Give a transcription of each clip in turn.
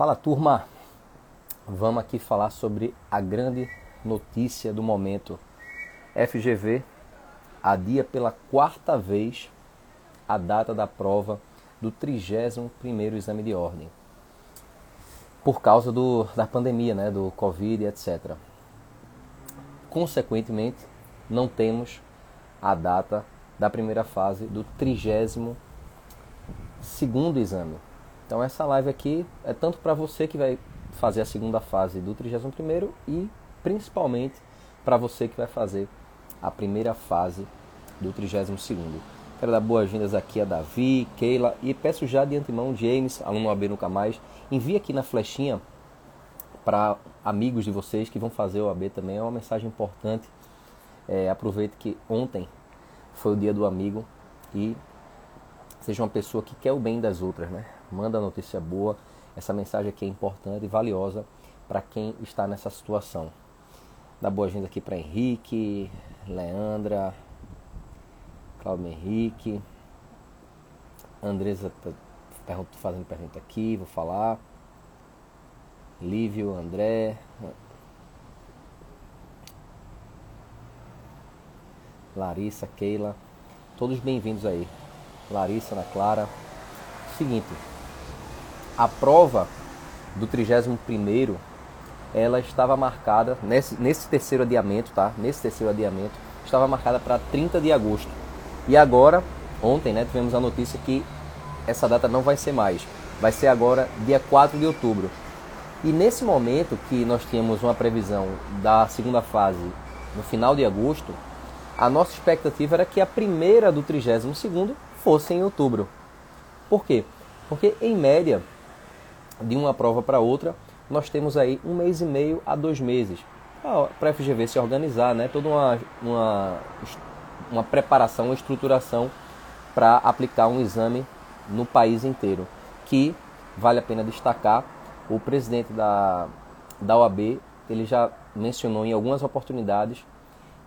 Fala turma, vamos aqui falar sobre a grande notícia do momento. FGV adia pela quarta vez a data da prova do 31º exame de ordem. Por causa do, da pandemia, né, do Covid, etc. Consequentemente, não temos a data da primeira fase do 32º exame. Então essa live aqui é tanto para você que vai fazer a segunda fase do 31º e principalmente para você que vai fazer a primeira fase do 32º. Quero dar boas-vindas aqui a Davi, Keila e peço já de antemão, James, aluno AB Nunca Mais, envie aqui na flechinha para amigos de vocês que vão fazer o AB também, é uma mensagem importante. É, aproveite que ontem foi o dia do amigo e seja uma pessoa que quer o bem das outras, né? Manda notícia boa. Essa mensagem aqui é importante e valiosa para quem está nessa situação. Dá boa-vinda aqui para Henrique, Leandra, Cláudio Henrique, Andresa tá fazendo pergunta aqui, vou falar. Lívio, André. Larissa, Keila. Todos bem-vindos aí. Larissa, Ana Clara. Seguinte, a prova do 31 ela estava marcada nesse, nesse terceiro adiamento, tá? Nesse terceiro adiamento, estava marcada para 30 de agosto. E agora, ontem, né, tivemos a notícia que essa data não vai ser mais. Vai ser agora dia 4 de outubro. E nesse momento que nós tínhamos uma previsão da segunda fase no final de agosto, a nossa expectativa era que a primeira do 32 fosse em outubro. Por quê? Porque em média de uma prova para outra, nós temos aí um mês e meio a dois meses para a FGV se organizar, né? Toda uma, uma, uma preparação, uma estruturação para aplicar um exame no país inteiro. Que vale a pena destacar, o presidente da, da OAB ele já mencionou em algumas oportunidades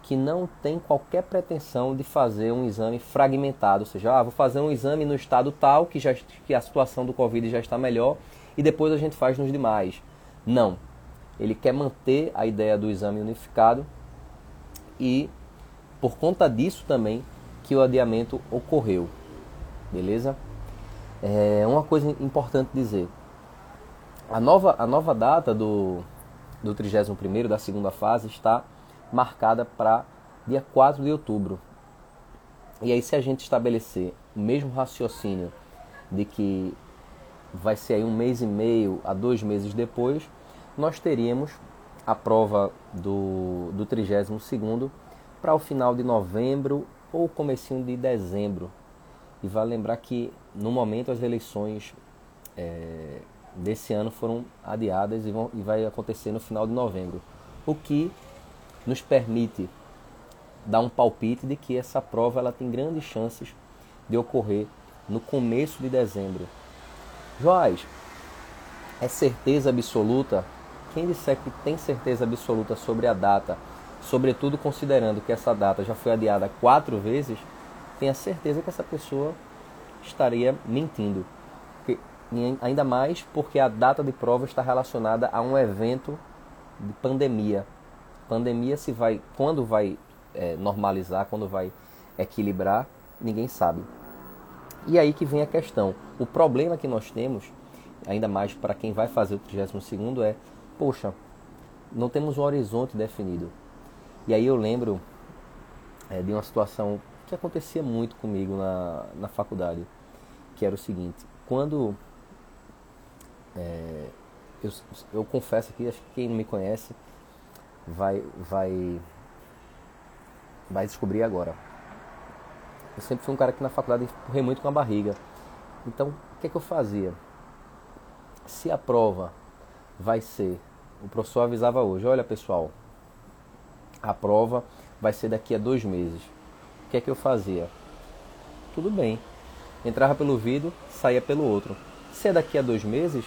que não tem qualquer pretensão de fazer um exame fragmentado, ou seja, ah, vou fazer um exame no estado tal que, já, que a situação do Covid já está melhor e depois a gente faz nos demais. Não. Ele quer manter a ideia do exame unificado e, por conta disso também, que o adiamento ocorreu. Beleza? É uma coisa importante dizer. A nova, a nova data do, do 31º, da segunda fase, está marcada para dia 4 de outubro. E aí se a gente estabelecer o mesmo raciocínio de que vai ser aí um mês e meio a dois meses depois, nós teríamos a prova do, do 32º para o final de novembro ou comecinho de dezembro. E vale lembrar que no momento as eleições é, desse ano foram adiadas e, vão, e vai acontecer no final de novembro. O que nos permite dar um palpite de que essa prova ela tem grandes chances de ocorrer no começo de dezembro. Joás, é certeza absoluta? Quem disser que tem certeza absoluta sobre a data, sobretudo considerando que essa data já foi adiada quatro vezes, tenha certeza que essa pessoa estaria mentindo. Porque, ainda mais porque a data de prova está relacionada a um evento de pandemia. Pandemia se vai, quando vai é, normalizar, quando vai equilibrar, ninguém sabe. E aí que vem a questão. O problema que nós temos, ainda mais para quem vai fazer o 32 é, poxa, não temos um horizonte definido. E aí eu lembro é, de uma situação que acontecia muito comigo na, na faculdade, que era o seguinte, quando é, eu, eu confesso aqui, acho que quem não me conhece vai, vai, vai descobrir agora eu sempre fui um cara que na faculdade empurrei muito com a barriga. Então, o que, é que eu fazia? Se a prova vai ser, o professor avisava hoje, olha pessoal, a prova vai ser daqui a dois meses. O que é que eu fazia? Tudo bem. Entrava pelo vidro, saía pelo outro. Se é daqui a dois meses,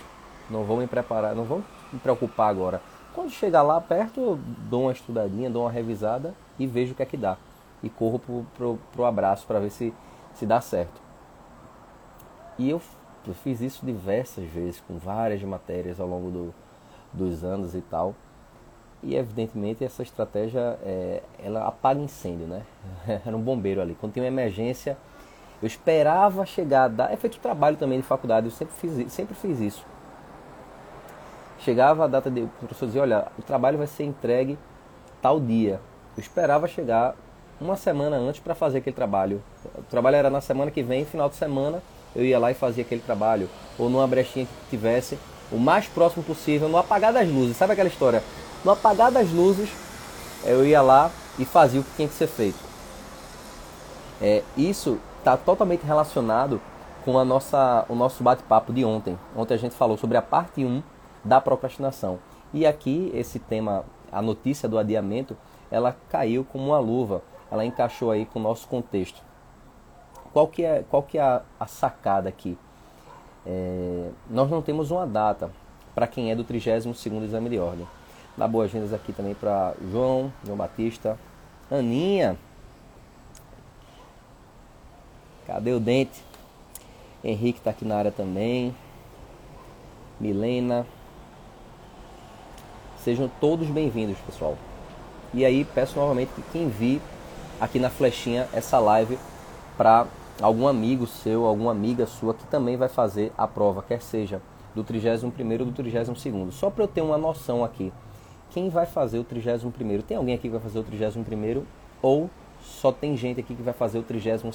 não vou me preparar, não vou me preocupar agora. Quando chegar lá perto, dou uma estudadinha, dou uma revisada e vejo o que é que dá e corro pro, pro, pro abraço para ver se, se dá certo. E eu Eu fiz isso diversas vezes, com várias matérias ao longo do, dos anos e tal. E evidentemente essa estratégia é, ela apaga incêndio, né? Era um bombeiro ali. Quando tinha uma emergência, eu esperava chegar. Da... É feito trabalho também de faculdade, eu sempre fiz, sempre fiz isso. Chegava a data de. O professor dizia: olha, o trabalho vai ser entregue tal dia. Eu esperava chegar uma semana antes para fazer aquele trabalho. O trabalho era na semana que vem, final de semana, eu ia lá e fazia aquele trabalho. Ou numa brechinha que tivesse, o mais próximo possível, no apagar das luzes. Sabe aquela história? No apagar das luzes, eu ia lá e fazia o que tinha que ser feito. É, isso está totalmente relacionado com a nossa, o nosso bate-papo de ontem. Ontem a gente falou sobre a parte 1 da procrastinação. E aqui esse tema, a notícia do adiamento, ela caiu como uma luva. Ela encaixou aí com o nosso contexto. Qual que é, qual que é a, a sacada aqui? É, nós não temos uma data para quem é do 32º exame de ordem. Dá boas-vindas aqui também para João, João Batista, Aninha. Cadê o dente? Henrique está aqui na área também. Milena. Sejam todos bem-vindos, pessoal. E aí peço novamente que quem vi aqui na flechinha essa live para algum amigo seu, alguma amiga sua que também vai fazer a prova, quer seja do 31 ou do 32 Só para eu ter uma noção aqui. Quem vai fazer o 31 Tem alguém aqui que vai fazer o 31 ou só tem gente aqui que vai fazer o 32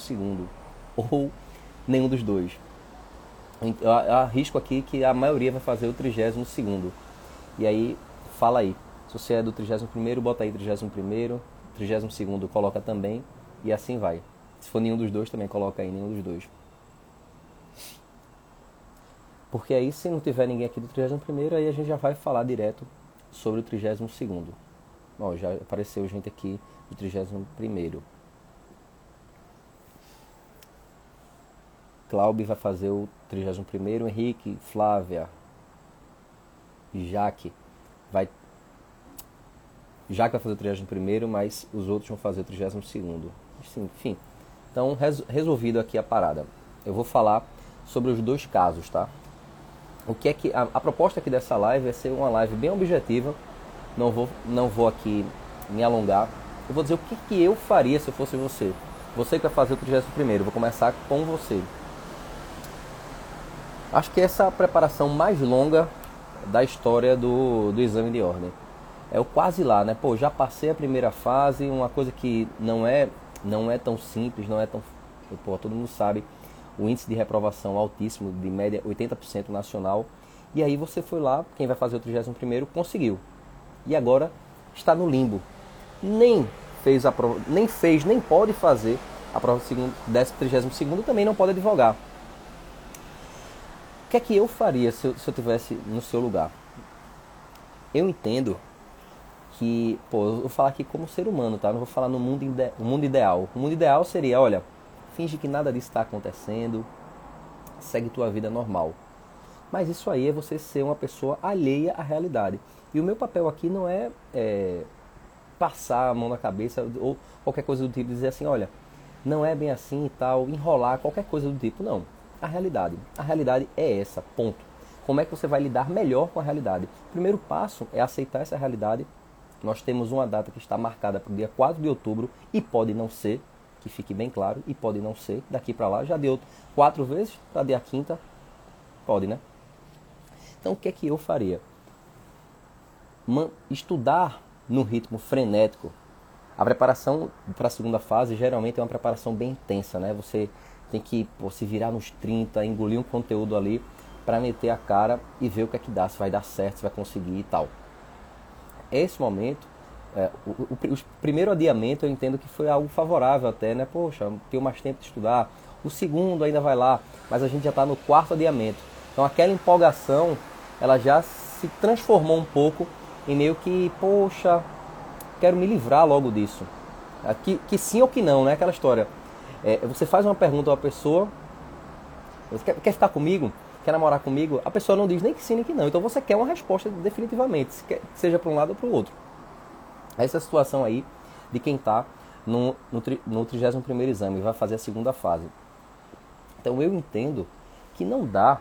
ou nenhum dos dois? Eu arrisco aqui que a maioria vai fazer o 32 E aí, fala aí. Se você é do 31 bota aí 31 32 coloca também e assim vai. Se for nenhum dos dois, também coloca aí nenhum dos dois. Porque aí, se não tiver ninguém aqui do 31, aí a gente já vai falar direto sobre o 32. Bom, já apareceu gente aqui do 31. Cláudio vai fazer o 31, Henrique, Flávia, Jaque vai Jaque vai fazer o 31, mas os outros vão fazer o 32. Enfim, então, res, resolvido aqui a parada. Eu vou falar sobre os dois casos, tá? O que é que a, a, proposta aqui dessa live é ser uma live bem objetiva. Não vou, não vou aqui me alongar. Eu vou dizer o que, que eu faria se eu fosse você. Você que vai fazer o 31 primeiro. Vou começar com você. Acho que essa preparação mais longa da história do, do exame de ordem. É o quase lá, né? Pô, já passei a primeira fase, uma coisa que não é não é tão simples, não é tão. Pô, todo mundo sabe o índice de reprovação altíssimo, de média 80% nacional. E aí você foi lá, quem vai fazer o 31 conseguiu. E agora está no limbo. Nem fez a prova, nem fez, nem pode fazer a prova segundo, 32 também não pode advogar. Que é que eu faria se eu, se eu tivesse no seu lugar? Eu entendo que, pô, eu vou falar aqui como ser humano, tá? Não vou falar no mundo, ide mundo ideal. O mundo ideal seria, olha, finge que nada disso está acontecendo, segue tua vida normal. Mas isso aí é você ser uma pessoa alheia à realidade. E o meu papel aqui não é, é passar a mão na cabeça ou qualquer coisa do tipo, dizer assim, olha, não é bem assim e tal, enrolar qualquer coisa do tipo, não. A realidade. A realidade é essa, ponto. Como é que você vai lidar melhor com a realidade? O primeiro passo é aceitar essa realidade nós temos uma data que está marcada para o dia 4 de outubro e pode não ser, que fique bem claro, e pode não ser, daqui para lá já deu quatro vezes, para dia quinta, pode, né? Então o que é que eu faria? Estudar no ritmo frenético. A preparação para a segunda fase geralmente é uma preparação bem intensa, né? Você tem que pô, se virar nos 30, engolir um conteúdo ali para meter a cara e ver o que é que dá, se vai dar certo, se vai conseguir e tal esse momento, é, o, o, o, primeiro adiamento eu entendo que foi algo favorável até, né? Poxa, tenho mais tempo de estudar. O segundo ainda vai lá, mas a gente já está no quarto adiamento. Então aquela empolgação, ela já se transformou um pouco em meio que, poxa, quero me livrar logo disso. É, que, que sim ou que não, né? Aquela história. É, você faz uma pergunta a uma pessoa, você quer, quer ficar comigo? quer namorar comigo, a pessoa não diz nem que sim nem que não. Então você quer uma resposta definitivamente, seja para um lado ou para o outro. Essa situação aí de quem está no, no, no 31 exame e vai fazer a segunda fase. Então eu entendo que não dá,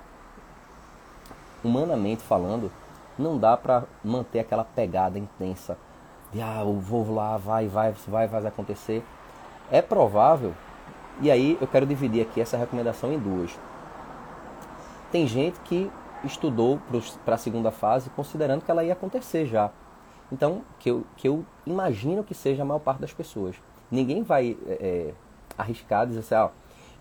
humanamente falando, não dá para manter aquela pegada intensa de ah, eu vou lá, vai, vai, vai, vai acontecer. É provável, e aí eu quero dividir aqui essa recomendação em duas. Tem gente que estudou para a segunda fase considerando que ela ia acontecer já. Então, que eu, que eu imagino que seja a maior parte das pessoas. Ninguém vai é, é arriscar dizer assim, ah,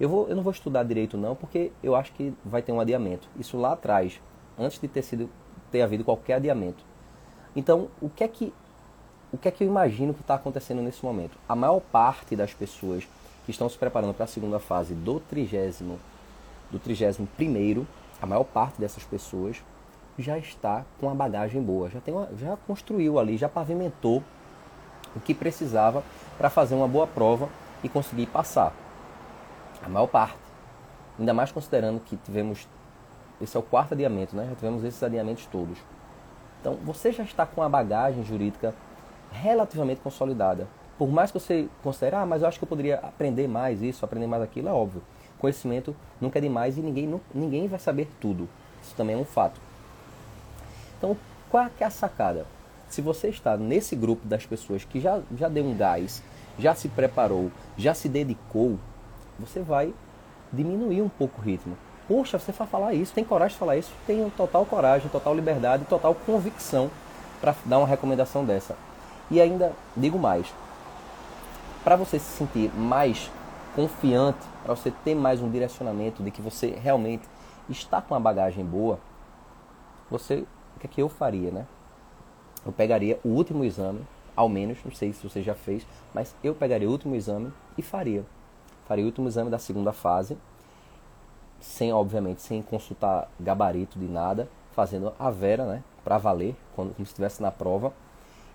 eu, vou, eu não vou estudar direito não, porque eu acho que vai ter um adiamento. Isso lá atrás, antes de ter sido ter havido qualquer adiamento. Então, o que é que o que é que eu imagino que está acontecendo nesse momento? A maior parte das pessoas que estão se preparando para a segunda fase do trigésimo do trigésimo primeiro, a maior parte dessas pessoas já está com a bagagem boa, já, tem uma, já construiu ali, já pavimentou o que precisava para fazer uma boa prova e conseguir passar. A maior parte. Ainda mais considerando que tivemos. Esse é o quarto adiamento, né? Já tivemos esses adiamentos todos. Então você já está com a bagagem jurídica relativamente consolidada. Por mais que você considere, ah, mas eu acho que eu poderia aprender mais isso, aprender mais aquilo, é óbvio. Conhecimento nunca é demais e ninguém, ninguém vai saber tudo. Isso também é um fato. Então, qual é a sacada? Se você está nesse grupo das pessoas que já, já deu um gás, já se preparou, já se dedicou, você vai diminuir um pouco o ritmo. Poxa, você vai falar isso, tem coragem de falar isso? Tenho total coragem, total liberdade, total convicção para dar uma recomendação dessa. E ainda digo mais, para você se sentir mais confiante, para você ter mais um direcionamento de que você realmente está com uma bagagem boa, você o que, é que eu faria, né? Eu pegaria o último exame, ao menos, não sei se você já fez, mas eu pegaria o último exame e faria. Faria o último exame da segunda fase, sem, obviamente, sem consultar gabarito de nada, fazendo a vera, né? Para valer, quando, como se estivesse na prova.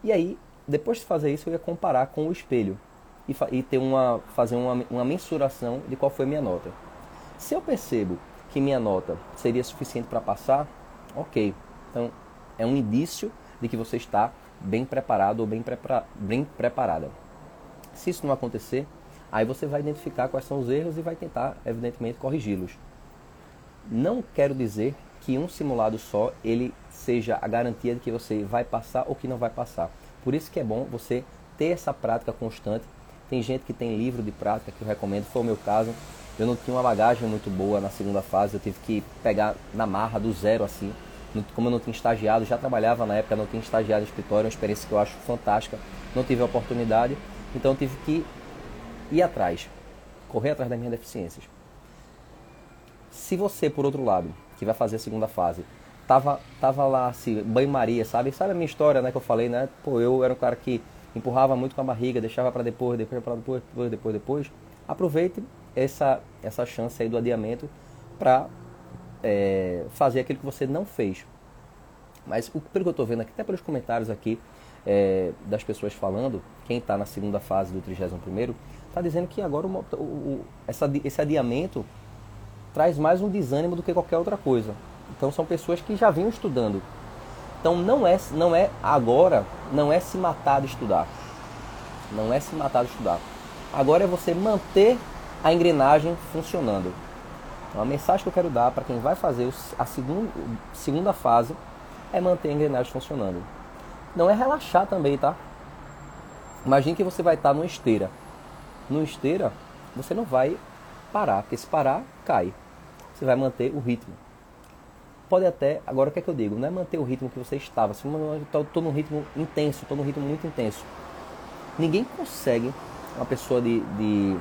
E aí, depois de fazer isso, eu ia comparar com o espelho e, e ter uma, fazer uma, uma mensuração de qual foi minha nota. Se eu percebo que minha nota seria suficiente para passar, ok, então, é um indício de que você está bem preparado ou bem, prepara bem preparada. Se isso não acontecer, aí você vai identificar quais são os erros e vai tentar, evidentemente, corrigi-los. Não quero dizer que um simulado só ele seja a garantia de que você vai passar ou que não vai passar. Por isso que é bom você ter essa prática constante. Tem gente que tem livro de prática que eu recomendo, foi o meu caso. Eu não tinha uma bagagem muito boa na segunda fase, eu tive que pegar na marra do zero assim como eu não tinha estagiado, já trabalhava na época, não tinha estagiado em escritório, uma experiência que eu acho fantástica, não tive a oportunidade, então eu tive que ir atrás, correr atrás das minhas deficiências. Se você, por outro lado, que vai fazer a segunda fase, tava, tava lá, assim, banho-maria, sabe? Sabe a minha história, né, que eu falei, né? Pô, eu era um cara que empurrava muito com a barriga, deixava para depois, depois para depois, depois, depois, depois. Aproveite essa, essa chance aí do adiamento para é, fazer aquilo que você não fez. Mas o, pelo que eu estou vendo aqui, até pelos comentários aqui é, das pessoas falando, quem está na segunda fase do 31 está dizendo que agora o, o, essa, esse adiamento traz mais um desânimo do que qualquer outra coisa. Então são pessoas que já vinham estudando. Então não é, não é agora, não é se matar de estudar. Não é se matar de estudar. Agora é você manter a engrenagem funcionando. Então, a mensagem que eu quero dar para quem vai fazer a segunda, segunda fase é manter a engrenagem funcionando. Não é relaxar também, tá? Imagine que você vai estar numa esteira. Numa esteira, você não vai parar, porque se parar, cai. Você vai manter o ritmo. Pode até, agora o que é que eu digo? Não é manter o ritmo que você estava. Se eu estou num ritmo intenso, estou num ritmo muito intenso. Ninguém consegue, uma pessoa de, de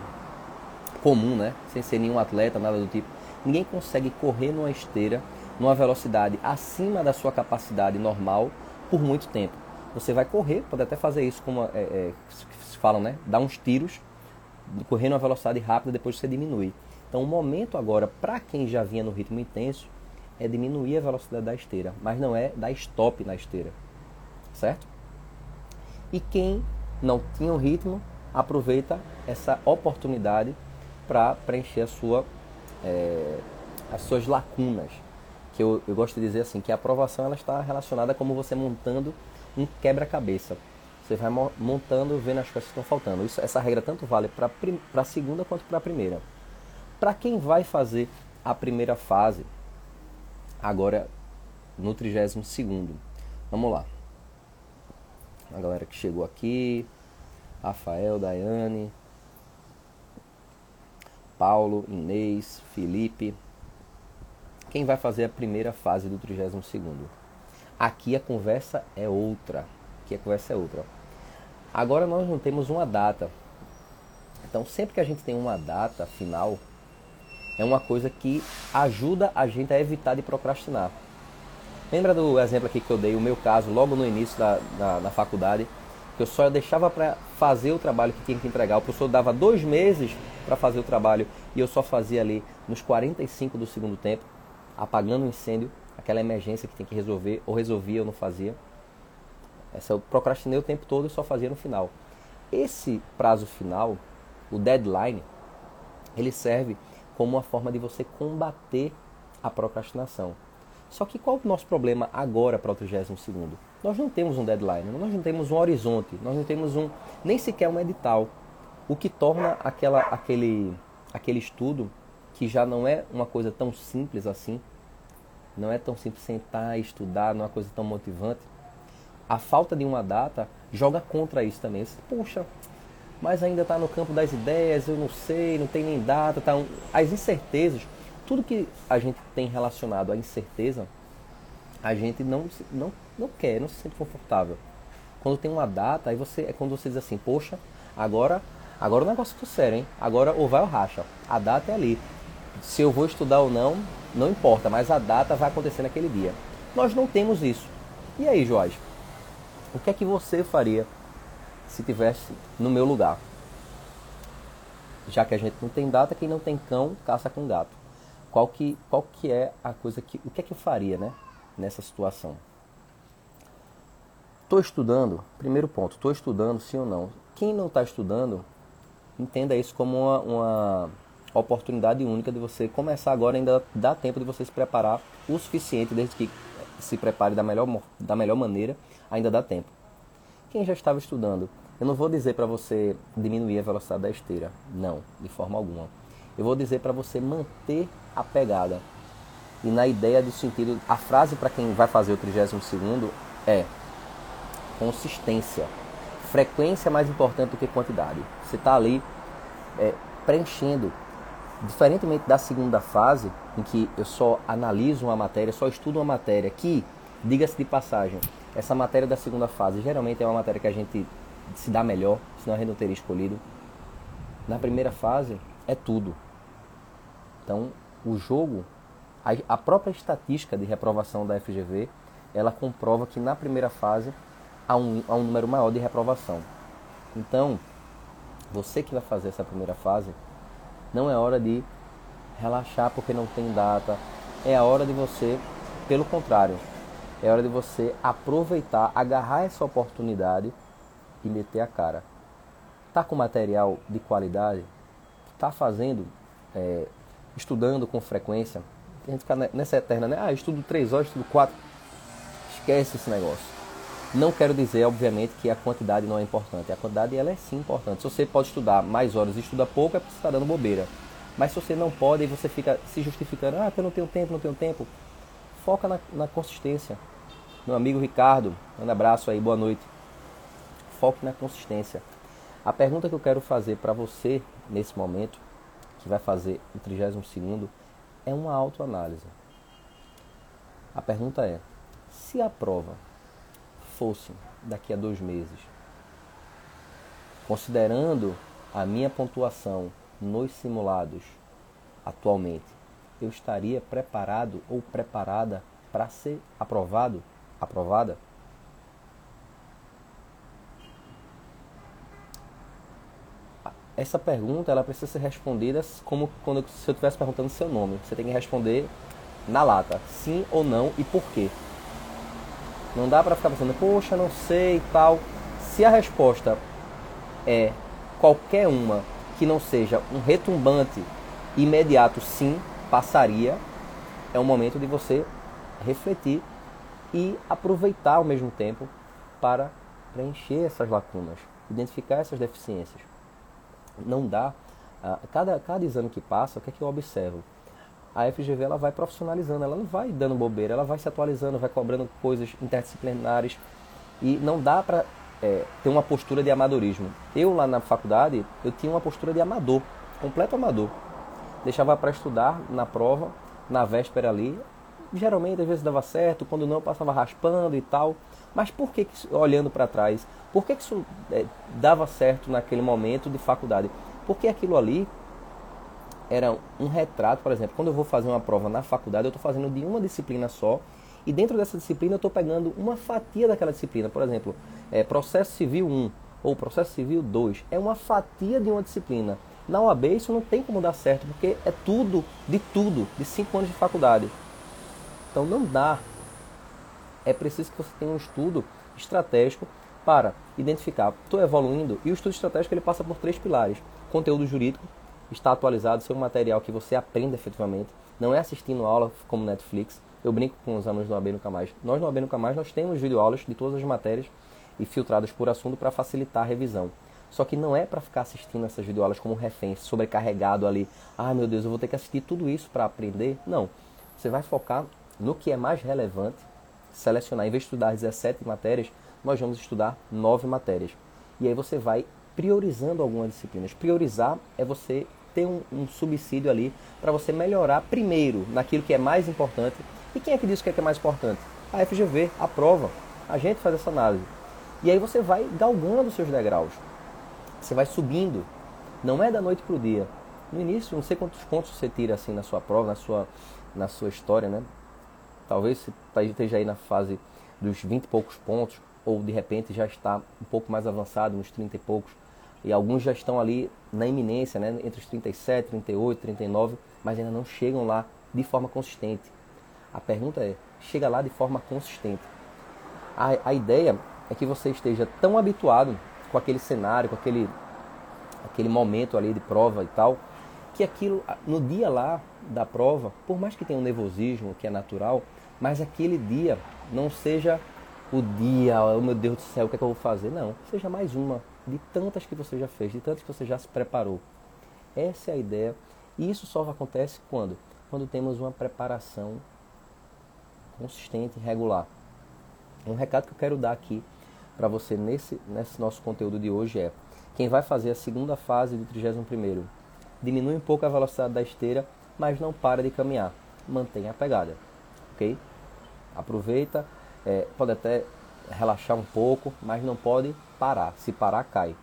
comum, né? Sem ser nenhum atleta, nada do tipo Ninguém consegue correr numa esteira numa velocidade acima da sua capacidade normal por muito tempo. Você vai correr, pode até fazer isso como é, é, se falam, né? Dar uns tiros, correr numa velocidade rápida, depois você diminui. Então o momento agora, para quem já vinha no ritmo intenso, é diminuir a velocidade da esteira, mas não é dar stop na esteira, certo? E quem não tinha o ritmo, aproveita essa oportunidade para preencher a sua é, as suas lacunas. Que eu, eu gosto de dizer assim, que a aprovação ela está relacionada como você montando um quebra-cabeça. Você vai montando, vendo as coisas que estão faltando. Isso, essa regra tanto vale para a segunda quanto para a primeira. Para quem vai fazer a primeira fase, agora no 32 segundo. Vamos lá. A galera que chegou aqui, Rafael, Daiane, Paulo, Inês, Felipe. Quem vai fazer a primeira fase do 32 segundo? Aqui a conversa é outra. Aqui a conversa é outra. Agora nós não temos uma data. Então sempre que a gente tem uma data final, é uma coisa que ajuda a gente a evitar de procrastinar. Lembra do exemplo aqui que eu dei, o meu caso, logo no início da, da, da faculdade, que eu só deixava para fazer o trabalho que tinha que entregar. O professor dava dois meses para fazer o trabalho e eu só fazia ali nos 45 do segundo tempo, apagando o incêndio, aquela emergência que tem que resolver, ou resolvia ou não fazia. Essa eu procrastinei o tempo todo e só fazia no final. Esse prazo final, o deadline, ele serve como uma forma de você combater a procrastinação. Só que qual é o nosso problema agora para o 32 segundo? Nós não temos um deadline, nós não temos um horizonte, nós não temos um nem sequer um edital. O que torna aquela, aquele, aquele estudo que já não é uma coisa tão simples assim, não é tão simples sentar e estudar, não é uma coisa tão motivante. A falta de uma data joga contra isso também. Poxa, mas ainda está no campo das ideias, eu não sei, não tem nem data, tá um... as incertezas tudo que a gente tem relacionado à incerteza, a gente não, não, não quer, não se sente confortável. Quando tem uma data, aí você é quando você diz assim, poxa, agora, agora o negócio ficou sério, hein? Agora ou vai ou racha. A data é ali. Se eu vou estudar ou não, não importa, mas a data vai acontecer naquele dia. Nós não temos isso. E aí, Jorge? O que é que você faria se tivesse no meu lugar? Já que a gente não tem data, quem não tem cão, caça com gato qual que, qual que é a coisa que. O que é que eu faria né, nessa situação? Estou estudando, primeiro ponto, estou estudando sim ou não. Quem não está estudando, entenda isso como uma, uma, oportunidade única de você começar agora, ainda dá tempo de você se preparar o suficiente, desde que se prepare da melhor, da melhor maneira, ainda dá tempo. Quem já estava estudando, eu não vou dizer para você diminuir a velocidade da esteira, não, de forma alguma. Eu vou dizer para você manter a pegada. E na ideia do sentido, a frase para quem vai fazer o 32 é consistência. Frequência é mais importante do que quantidade. Você está ali é, preenchendo. Diferentemente da segunda fase, em que eu só analiso uma matéria, só estudo uma matéria, que, diga-se de passagem, essa matéria da segunda fase geralmente é uma matéria que a gente se dá melhor, senão a gente não teria escolhido. Na primeira fase, é tudo. Então, o jogo, a, própria estatística de reprovação da FGV, ela comprova que na primeira fase há um, há um número maior de reprovação. Então, você que vai fazer essa primeira fase, não é hora de relaxar porque não tem data. É a hora de você, pelo contrário, é hora de você aproveitar, agarrar essa oportunidade e meter a cara. Tá com material de qualidade? Tá fazendo é, estudando com frequência. A gente fica nessa eterna, né? Ah, estudo três horas, estudo quatro. Esquece esse negócio. Não quero dizer, obviamente, que a quantidade não é importante. A quantidade ela é sim importante. Se você pode estudar mais horas e estuda pouco, é porque você está dando bobeira. Mas se você não pode e você fica se justificando, ah, eu não tenho tempo, não tenho tempo, foca na, na consistência. Meu amigo Ricardo, um abraço aí, boa noite. Foque na consistência. A pergunta que eu quero fazer para você nesse momento que vai fazer o 32 é uma autoanálise. A pergunta é: se a prova fosse daqui a dois meses, considerando a minha pontuação nos simulados atualmente, eu estaria preparado ou preparada para ser aprovado, aprovada? Essa pergunta ela precisa ser respondida como quando se eu estivesse perguntando seu nome. Você tem que responder na lata, sim ou não e por quê. Não dá para ficar pensando, poxa, não sei e tal. Se a resposta é qualquer uma que não seja um retumbante imediato sim, passaria, é o momento de você refletir e aproveitar ao mesmo tempo para preencher essas lacunas, identificar essas deficiências não dá. Uh, cada, cada exame que passa, o que é que eu observo? a FGV ela vai profissionalizando, ela não vai dando bobeira, ela vai se atualizando, vai cobrando coisas interdisciplinares e não dá para é, ter uma postura de amadorismo. Eu lá na faculdade, eu tinha uma postura de amador, completo amador. Deixava para estudar na prova, na véspera ali. Geralmente, às vezes dava certo, quando não, passava raspando e tal. Mas por que, que olhando para trás, por que, que isso é, dava certo naquele momento de faculdade? Porque aquilo ali era um retrato, por exemplo, quando eu vou fazer uma prova na faculdade, eu estou fazendo de uma disciplina só, e dentro dessa disciplina eu estou pegando uma fatia daquela disciplina. Por exemplo, é, processo civil 1 ou processo civil 2 é uma fatia de uma disciplina. Na OAB isso não tem como dar certo, porque é tudo, de tudo, de 5 anos de faculdade. Então não dá. É preciso que você tenha um estudo estratégico para identificar, estou evoluindo, e o estudo estratégico ele passa por três pilares. Conteúdo jurídico, está atualizado, ser um material que você aprenda efetivamente, não é assistindo aula como Netflix. Eu brinco com os alunos do AB Nunca Mais. Nós no AB Nunca Mais nós temos videoaulas de todas as matérias e filtradas por assunto para facilitar a revisão. Só que não é para ficar assistindo essas videoaulas como refém, sobrecarregado ali. Ah, meu Deus, eu vou ter que assistir tudo isso para aprender. Não. Você vai focar no que é mais relevante, selecionar. Em vez de estudar 17 matérias, nós vamos estudar 9 matérias. E aí você vai priorizando algumas disciplinas. Priorizar é você ter um, um subsídio ali para você melhorar primeiro naquilo que é mais importante. E quem é que diz o que é, que é mais importante? A FGV, a prova. A gente faz essa análise. E aí você vai galgando seus degraus. Você vai subindo. Não é da noite para o dia. No início, não sei quantos pontos você tira assim na sua prova, na sua, na sua história, né? Talvez você esteja aí na fase dos 20 e poucos pontos, ou de repente já está um pouco mais avançado, nos 30 e poucos. E alguns já estão ali na iminência, né? entre os 37, 38, 39, mas ainda não chegam lá de forma consistente. A pergunta é: chega lá de forma consistente? A, a ideia é que você esteja tão habituado com aquele cenário, com aquele, aquele momento ali de prova e tal, que aquilo, no dia lá da prova, por mais que tenha um nervosismo, que é natural, mas aquele dia não seja o dia, oh meu Deus do céu, o que é que eu vou fazer? Não, seja mais uma de tantas que você já fez, de tantas que você já se preparou. Essa é a ideia. E isso só acontece quando? Quando temos uma preparação consistente e regular. Um recado que eu quero dar aqui para você nesse, nesse nosso conteúdo de hoje é: quem vai fazer a segunda fase do 31, diminui um pouco a velocidade da esteira, mas não para de caminhar. Mantenha a pegada, ok? Aproveita, é, pode até relaxar um pouco, mas não pode parar. Se parar, cai.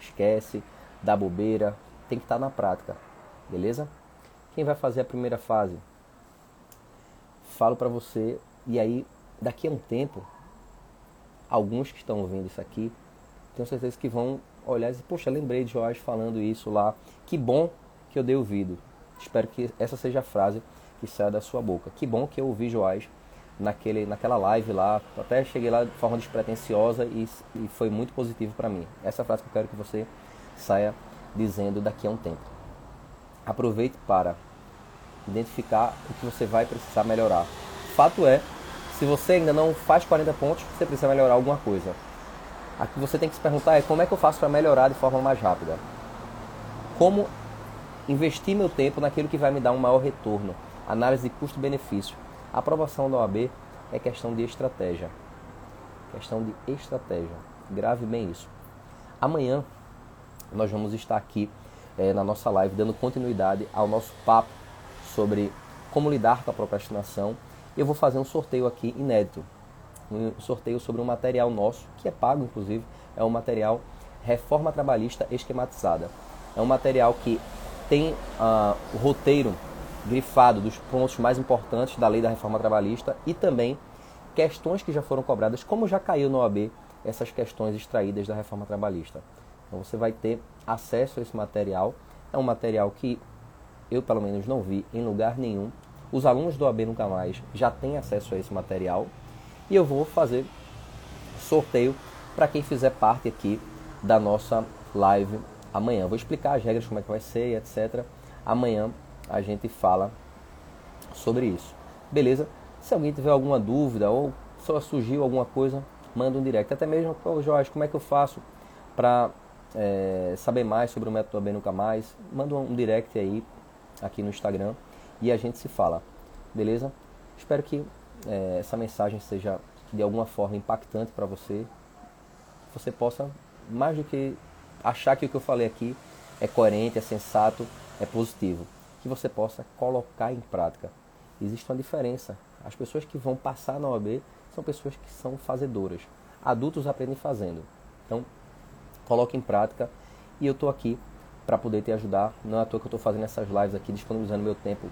Esquece, dá bobeira, tem que estar na prática, beleza? Quem vai fazer a primeira fase? Falo para você, e aí daqui a um tempo alguns que estão ouvindo isso aqui, tenho certeza que vão olhar e dizer, poxa, lembrei de Joás falando isso lá. Que bom que eu dei ouvido. Espero que essa seja a frase que saia da sua boca. Que bom que eu ouvi Joás naquele, naquela live lá. Até cheguei lá de forma despretensiosa e, e foi muito positivo para mim. Essa é a frase que eu quero que você saia dizendo daqui a um tempo. Aproveite para identificar o que você vai precisar melhorar. Fato é se você ainda não faz 40 pontos, você precisa melhorar alguma coisa. Aqui você tem que se perguntar é como é que eu faço para melhorar de forma mais rápida? Como investir meu tempo naquilo que vai me dar um maior retorno? Análise de custo-benefício. A aprovação da OAB é questão de estratégia. Questão de estratégia. Grave bem isso. Amanhã nós vamos estar aqui é, na nossa live dando continuidade ao nosso papo sobre como lidar com a procrastinação eu vou fazer um sorteio aqui inédito. Um sorteio sobre um material nosso, que é pago inclusive, é um material Reforma Trabalhista Esquematizada. É um material que tem uh, o roteiro grifado dos pontos mais importantes da lei da reforma trabalhista e também questões que já foram cobradas, como já caiu no OAB essas questões extraídas da reforma trabalhista. Então você vai ter acesso a esse material. É um material que eu, pelo menos, não vi em lugar nenhum. Os alunos do AB Nunca Mais já têm acesso a esse material e eu vou fazer sorteio para quem fizer parte aqui da nossa live amanhã. Vou explicar as regras, como é que vai ser, etc. Amanhã a gente fala sobre isso. Beleza? Se alguém tiver alguma dúvida ou só surgiu alguma coisa, manda um direct. Até mesmo, Pô, Jorge, como é que eu faço para é, saber mais sobre o método AB Nunca Mais? Manda um direct aí, aqui no Instagram e a gente se fala. Beleza? Espero que é, essa mensagem seja de alguma forma impactante para você. Você possa, mais do que achar que o que eu falei aqui é coerente, é sensato, é positivo, que você possa colocar em prática. Existe uma diferença. As pessoas que vão passar na OAB são pessoas que são fazedoras. Adultos aprendem fazendo. Então, coloque em prática e eu estou aqui para poder te ajudar. Não é à toa que eu estou fazendo essas lives aqui, disponibilizando meu tempo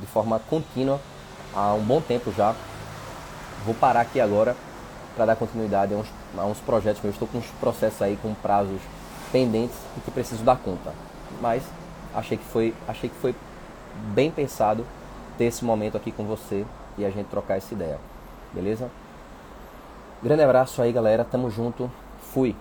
de forma contínua há um bom tempo já. Vou parar aqui agora para dar continuidade a uns, a uns projetos. Estou com uns processos aí com prazos pendentes e que preciso dar conta. Mas achei que foi, achei que foi bem pensado ter esse momento aqui com você e a gente trocar essa ideia. Beleza? Grande abraço aí, galera. Tamo junto. Fui.